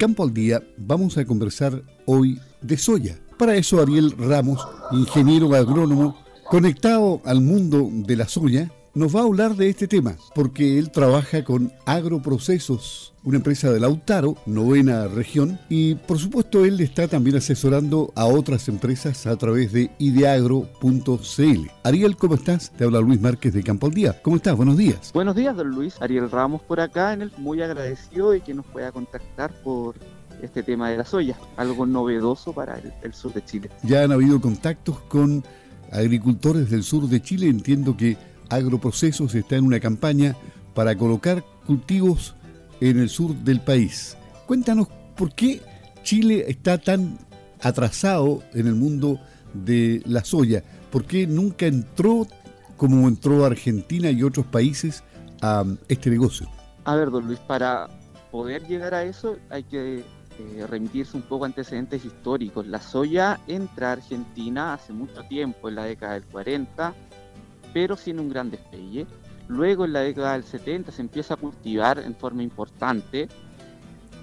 Campo al Día vamos a conversar hoy de soya. Para eso Ariel Ramos, ingeniero agrónomo, conectado al mundo de la soya, nos va a hablar de este tema, porque él trabaja con Agroprocesos, una empresa de Lautaro, novena región, y por supuesto él está también asesorando a otras empresas a través de ideagro.cl. Ariel, ¿cómo estás? Te habla Luis Márquez de Campo al Día. ¿Cómo estás? Buenos días. Buenos días, don Luis. Ariel Ramos por acá, en el muy agradecido de que nos pueda contactar por este tema de la soya, algo novedoso para el, el sur de Chile. Ya han habido contactos con agricultores del sur de Chile, entiendo que Agroprocesos está en una campaña para colocar cultivos en el sur del país. Cuéntanos por qué Chile está tan atrasado en el mundo de la soya, por qué nunca entró como entró Argentina y otros países a este negocio. A ver, don Luis, para poder llegar a eso hay que eh, remitirse un poco a antecedentes históricos. La soya entra a Argentina hace mucho tiempo, en la década del 40, pero sin un gran despegue. Luego en la década del 70 se empieza a cultivar en forma importante,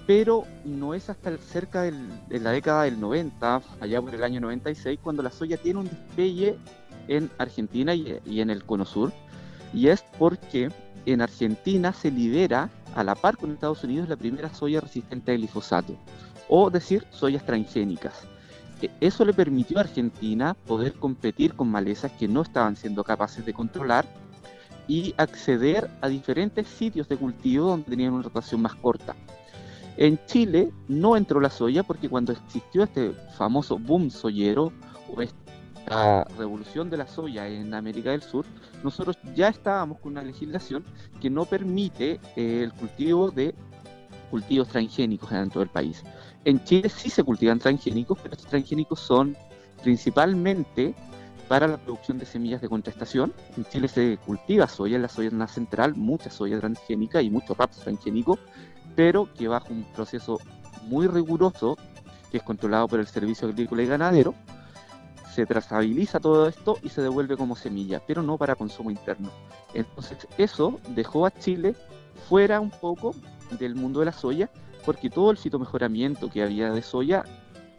pero no es hasta cerca de la década del 90, allá por el año 96, cuando la soya tiene un despegue en Argentina y, y en el Cono Sur. Y es porque en Argentina se lidera a la par con Estados Unidos la primera soya resistente al glifosato, o decir, soyas transgénicas. Eso le permitió a Argentina poder competir con malezas que no estaban siendo capaces de controlar y acceder a diferentes sitios de cultivo donde tenían una rotación más corta. En Chile no entró la soya porque cuando existió este famoso boom soyero o esta revolución de la soya en América del Sur, nosotros ya estábamos con una legislación que no permite eh, el cultivo de cultivos transgénicos dentro del país. En Chile sí se cultivan transgénicos, pero estos transgénicos son principalmente para la producción de semillas de contestación. En Chile se cultiva soya, en la soya central, mucha soya transgénica y mucho raps transgénico, pero que bajo un proceso muy riguroso, que es controlado por el Servicio Agrícola y Ganadero, se trazabiliza todo esto y se devuelve como semilla, pero no para consumo interno. Entonces eso dejó a Chile fuera un poco del mundo de la soya, porque todo el fitomejoramiento que había de soya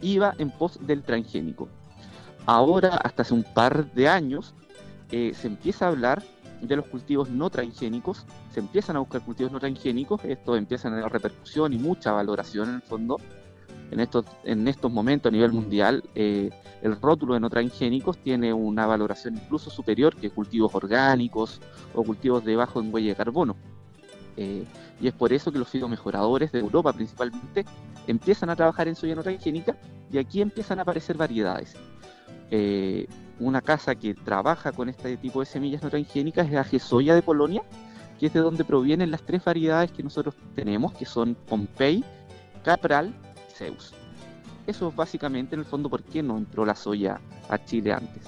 iba en pos del transgénico. Ahora, hasta hace un par de años, eh, se empieza a hablar de los cultivos no transgénicos, se empiezan a buscar cultivos no transgénicos, esto empieza a tener repercusión y mucha valoración en el fondo. En estos, en estos momentos a nivel mundial, eh, el rótulo de no transgénicos tiene una valoración incluso superior que cultivos orgánicos o cultivos de bajo en huella de carbono. Eh, y es por eso que los fitomejoradores de Europa principalmente empiezan a trabajar en soya no y aquí empiezan a aparecer variedades. Eh, una casa que trabaja con este tipo de semillas no transgénicas es Aje Soya de Polonia, que es de donde provienen las tres variedades que nosotros tenemos, que son Pompey, Capral y Zeus. Eso es básicamente en el fondo por qué no entró la soya a Chile antes.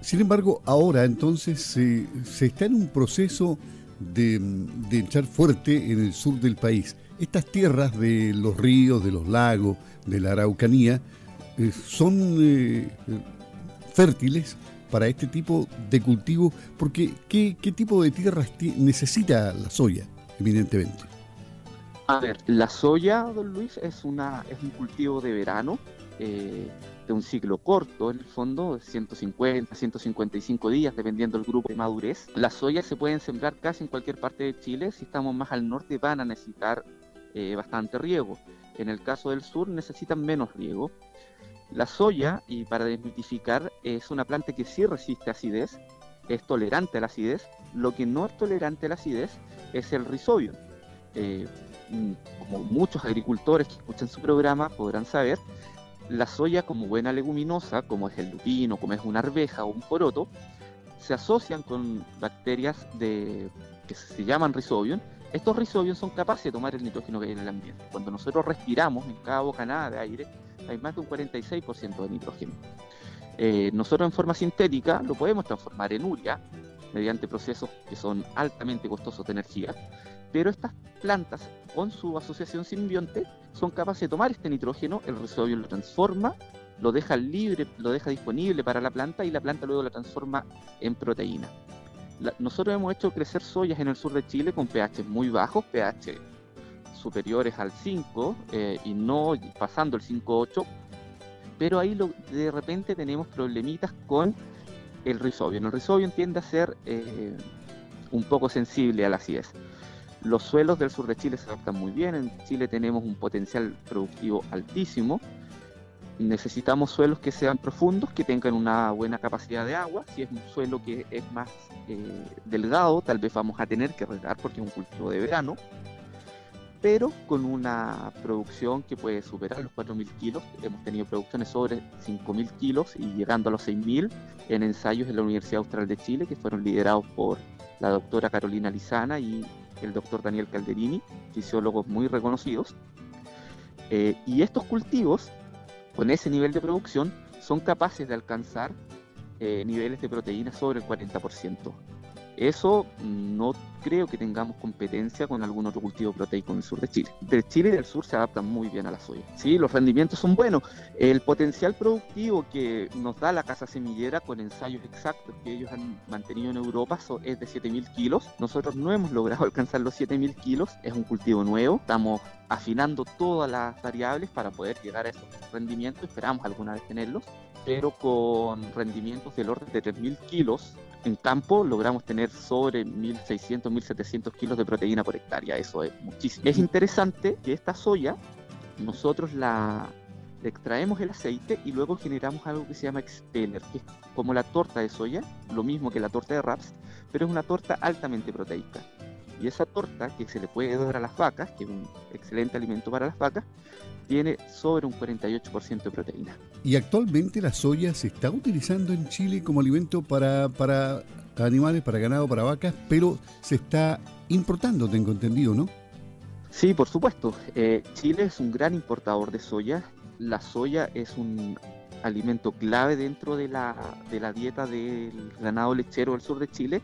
Sin embargo, ahora entonces se está en un proceso de, echar fuerte en el sur del país. Estas tierras de los ríos, de los lagos, de la Araucanía, eh, son eh, fértiles para este tipo de cultivo, porque ¿qué, tipo de tierras necesita la soya, evidentemente? A ver, la soya, don Luis, es, una, es un cultivo de verano. Eh, de un ciclo corto, en el fondo, 150, 155 días, dependiendo del grupo de madurez. Las soyas se pueden sembrar casi en cualquier parte de Chile. Si estamos más al norte, van a necesitar eh, bastante riego. En el caso del sur, necesitan menos riego. La soya, y para desmitificar, es una planta que sí resiste acidez, es tolerante a la acidez. Lo que no es tolerante a la acidez es el rhizobium. Eh, mm, como muchos agricultores que escuchan su programa podrán saber, la soya como buena leguminosa, como es el lupino, como es una arveja o un poroto, se asocian con bacterias de, que se llaman rhizobium. Estos rhizobium son capaces de tomar el nitrógeno que hay en el ambiente. Cuando nosotros respiramos en cada bocanada de aire, hay más de un 46% de nitrógeno. Eh, nosotros en forma sintética lo podemos transformar en urea mediante procesos que son altamente costosos de energía, pero estas plantas con su asociación simbionte son capaces de tomar este nitrógeno, el rhizobium lo transforma, lo deja libre, lo deja disponible para la planta y la planta luego lo transforma en proteína. nosotros hemos hecho crecer soyas en el sur de Chile con pH muy bajos, pH superiores al 5 eh, y no pasando el 5.8, pero ahí de repente tenemos problemitas con el rizobium. El rizobium tiende a ser eh, un poco sensible a la acidez. Los suelos del sur de Chile se adaptan muy bien, en Chile tenemos un potencial productivo altísimo, necesitamos suelos que sean profundos, que tengan una buena capacidad de agua. Si es un suelo que es más eh, delgado, tal vez vamos a tener que regar porque es un cultivo de verano, pero con una producción que puede superar los 4.000 kilos. Hemos tenido producciones sobre 5.000 kilos y llegando a los 6.000 en ensayos en la Universidad Austral de Chile, que fueron liderados por la doctora Carolina Lizana y el doctor Daniel Calderini, fisiólogos muy reconocidos. Eh, y estos cultivos con ese nivel de producción son capaces de alcanzar eh, niveles de proteína sobre el 40%. Eso no creo que tengamos competencia con algún otro cultivo proteico en el sur de Chile. Del Chile y del sur se adaptan muy bien a la soya. Sí, los rendimientos son buenos. El potencial productivo que nos da la casa semillera con ensayos exactos que ellos han mantenido en Europa es de 7.000 kilos. Nosotros no hemos logrado alcanzar los 7.000 kilos. Es un cultivo nuevo. Estamos afinando todas las variables para poder llegar a esos rendimientos. Esperamos alguna vez tenerlos pero con rendimientos del orden de 3.000 kilos en campo logramos tener sobre 1.600, 1.700 kilos de proteína por hectárea. Eso es muchísimo. Es interesante que esta soya nosotros la extraemos el aceite y luego generamos algo que se llama expeller, que es como la torta de soya, lo mismo que la torta de raps, pero es una torta altamente proteica. Y esa torta que se le puede dar a las vacas, que es un excelente alimento para las vacas, tiene sobre un 48% de proteína. Y actualmente la soya se está utilizando en Chile como alimento para, para animales, para ganado, para vacas, pero se está importando, tengo entendido, ¿no? Sí, por supuesto. Eh, Chile es un gran importador de soya. La soya es un alimento clave dentro de la, de la dieta del ganado lechero del sur de Chile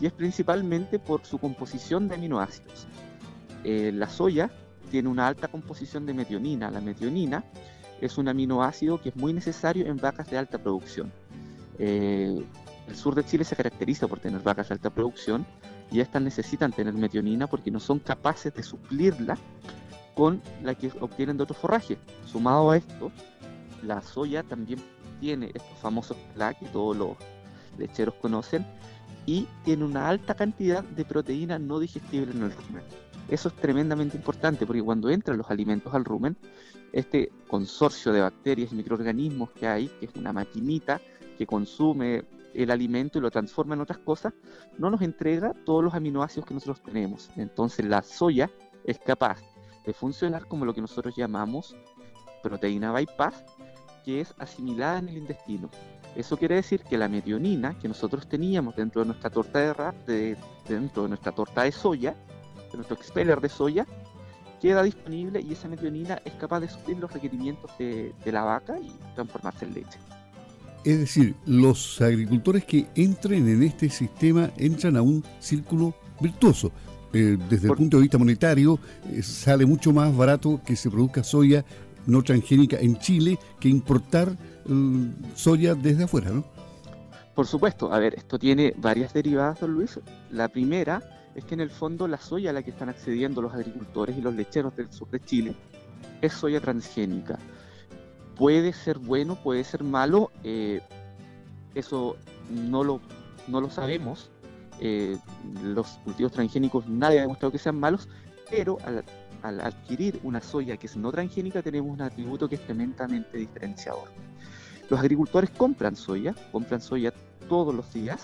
y es principalmente por su composición de aminoácidos. Eh, la soya tiene una alta composición de metionina. La metionina es un aminoácido que es muy necesario en vacas de alta producción. Eh, el sur de Chile se caracteriza por tener vacas de alta producción y estas necesitan tener metionina porque no son capaces de suplirla con la que obtienen de otros forrajes. Sumado a esto, la soya también tiene estos famosos PLA que todos los lecheros conocen y tiene una alta cantidad de proteína no digestible en el rumen. Eso es tremendamente importante porque cuando entran los alimentos al rumen, este consorcio de bacterias y microorganismos que hay, que es una maquinita que consume el alimento y lo transforma en otras cosas, no nos entrega todos los aminoácidos que nosotros tenemos. Entonces la soya es capaz de funcionar como lo que nosotros llamamos proteína bypass, que es asimilada en el intestino. Eso quiere decir que la metionina que nosotros teníamos dentro de nuestra torta de rap, dentro de nuestra torta de soya, de nuestro expeller de soya, queda disponible y esa metionina es capaz de suplir los requerimientos de, la vaca y transformarse en leche. Es decir, los agricultores que entren en este sistema entran a un círculo virtuoso. Eh, desde el punto de vista monetario, eh, sale mucho más barato que se produzca soya no transgénica en Chile que importar mm, soya desde afuera, ¿no? Por supuesto, a ver, esto tiene varias derivadas, don Luis. La primera es que en el fondo la soya a la que están accediendo los agricultores y los lecheros del sur de Chile es soya transgénica. Puede ser bueno, puede ser malo, eh, eso no lo, no lo sabemos. Eh, los cultivos transgénicos nadie ha demostrado que sean malos, pero al, al, adquirir una soya que es no transgénica tenemos un atributo que es tremendamente diferenciador. Los agricultores compran soya, compran soya todos los días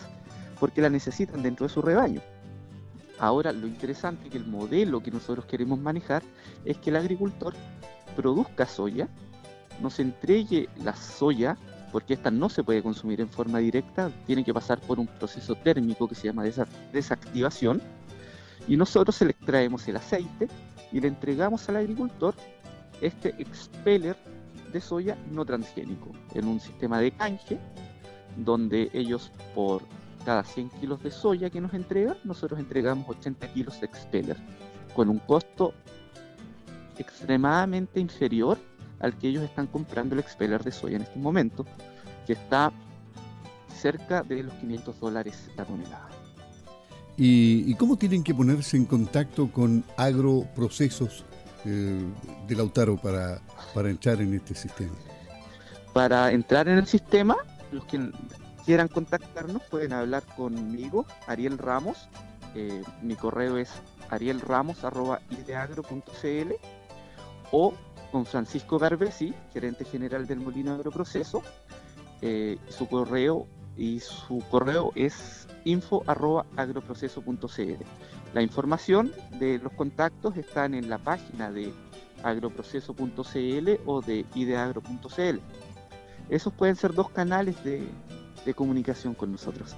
porque la necesitan dentro de su rebaño. Ahora, lo interesante es que el modelo que nosotros queremos manejar es que el agricultor produzca soya, nos entregue la soya, porque esta no se puede consumir en forma directa, tiene que pasar por un proceso térmico que se llama desactivación, y nosotros le extraemos el aceite y le entregamos al agricultor este expeller de soya no transgénico en un sistema de canje donde ellos por cada 100 kilos de soya que nos entrega, nosotros entregamos 80 kilos de expeller, con un costo extremadamente inferior al que ellos están comprando el expeller de soya en este momento, que está cerca de los 500 dólares la tonelada. ¿Y, cómo tienen que ponerse en contacto con agroprocesos eh, de Lautaro para, para entrar en este sistema? Para entrar en el sistema, los que quieran contactarnos pueden hablar conmigo, Ariel Ramos. Eh, mi correo es arielramos.ideagro.cl o con Francisco Garbesi, gerente general del Molino Agroproceso. Eh, su correo y su correo es info@agroproceso.cl. La información de los contactos están en la página de agroproceso.cl o de ideagro.cl. Esos pueden ser dos canales de, de comunicación con nosotros.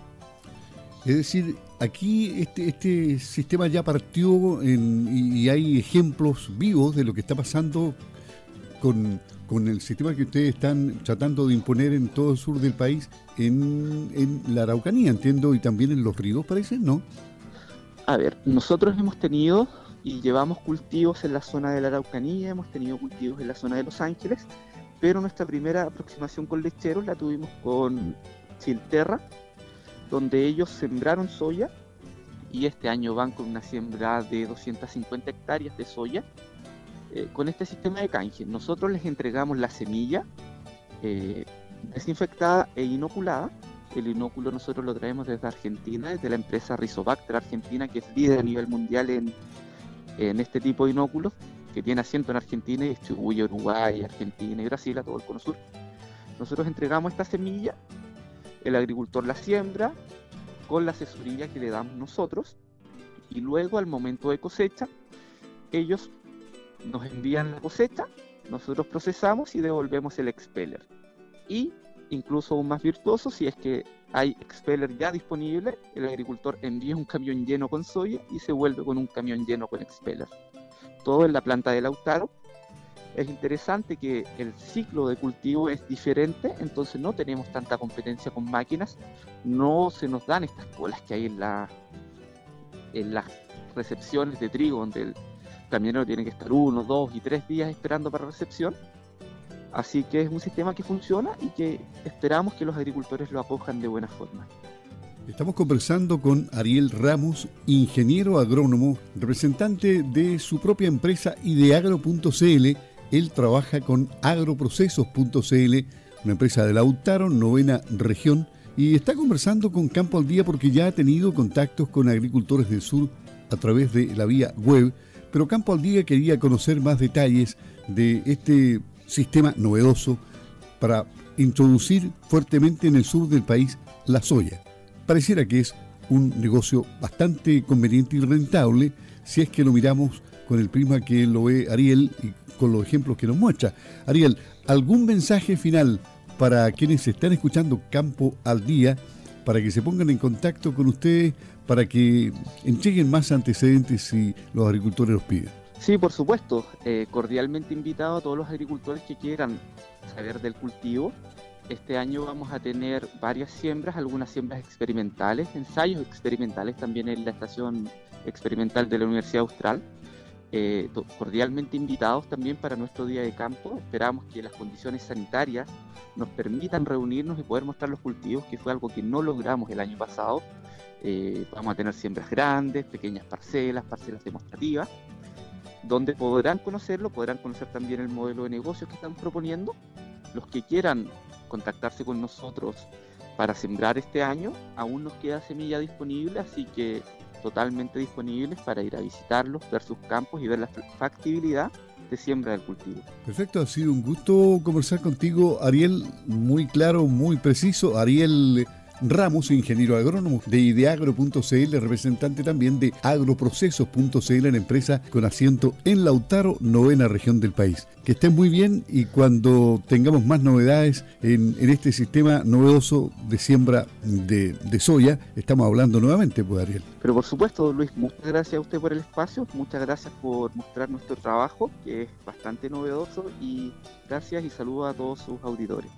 Es decir, aquí este, este sistema ya partió y, hay ejemplos vivos de lo que está pasando con, el sistema que ustedes están tratando de imponer en todo el sur del país, en, en la Araucanía, entiendo, y también en los ríos, parece, ¿no? A ver, nosotros hemos tenido y llevamos cultivos en la zona de la Araucanía, hemos tenido cultivos en la zona de Los Ángeles, pero nuestra primera aproximación con lecheros la tuvimos con Chilterra, donde ellos sembraron soya y este año van con una siembra de 250 hectáreas de soya eh, con este sistema de canje. Nosotros les entregamos la semilla eh, desinfectada e inoculada. El inóculo nosotros lo traemos desde Argentina, desde la empresa Rizobacter Argentina, que es líder a nivel mundial en, en este tipo de inóculos, que tiene asiento en Argentina y distribuye Uruguay, Argentina y Brasil, a todo el cono sur. Nosotros entregamos esta semilla el agricultor la siembra con la asesoría que le damos nosotros y luego al momento de cosecha ellos nos envían la cosecha, nosotros procesamos y devolvemos el expeller. Y incluso aún más virtuoso, si es que hay expeller ya disponible, el agricultor envía un camión lleno con soya y se vuelve con un camión lleno con expeller. Todo en la planta de Lautaro es interesante que el ciclo de cultivo es diferente, entonces no tenemos tanta competencia con máquinas, no se nos dan estas colas que hay en, la, en las recepciones de trigo, donde el camionero tiene que estar uno, dos y tres días esperando para recepción. Así que es un sistema que funciona y que esperamos que los agricultores lo acojan de buena forma. Estamos conversando con Ariel Ramos, ingeniero agrónomo, representante de su propia empresa ideagro.cl él trabaja con agroprocesos.cl, una empresa de Lautaro, novena región, y está conversando con Campo al Día porque ya ha tenido contactos con agricultores del sur a través de la vía web, pero Campo al Día quería conocer más detalles de este sistema novedoso para introducir fuertemente en el sur del país la soya. Pareciera que es un negocio bastante conveniente y rentable si es que lo miramos con el prisma que lo ve Ariel y con los ejemplos que nos muestra. Ariel, ¿algún mensaje final para quienes están escuchando Campo al Día, para que se pongan en contacto con ustedes, para que entreguen más antecedentes si los agricultores los piden? Sí, por supuesto. Eh, cordialmente invitado a todos los agricultores que quieran saber del cultivo. Este año vamos a tener varias siembras, algunas siembras experimentales, ensayos experimentales también en la estación experimental de la Universidad Austral eh, cordialmente invitados también para nuestro día de campo. Esperamos que las condiciones sanitarias nos permitan reunirnos y poder mostrar los cultivos, que fue algo que no logramos el año pasado. Eh, vamos a tener siembras grandes, pequeñas parcelas, parcelas demostrativas, donde podrán conocerlo, podrán conocer también el modelo de negocios que están proponiendo. Los que quieran contactarse con nosotros para sembrar este año, aún nos queda semilla disponible, así que totalmente disponibles para ir a visitarlos, ver sus campos y ver la factibilidad de siembra del cultivo. Perfecto, ha sido un gusto conversar contigo, Ariel, muy claro, muy preciso. Ariel Ramos, ingeniero agrónomo de ideagro.cl, representante también de agroprocesos.cl, la empresa con asiento en Lautaro, novena región del país. Que estén muy bien y cuando tengamos más novedades en, este sistema novedoso de siembra de, de, soya, estamos hablando nuevamente, pues Ariel. Pero por supuesto, Luis, muchas gracias a usted por el espacio, muchas gracias por mostrar nuestro trabajo, que es bastante novedoso, y gracias y saludos a todos sus auditores.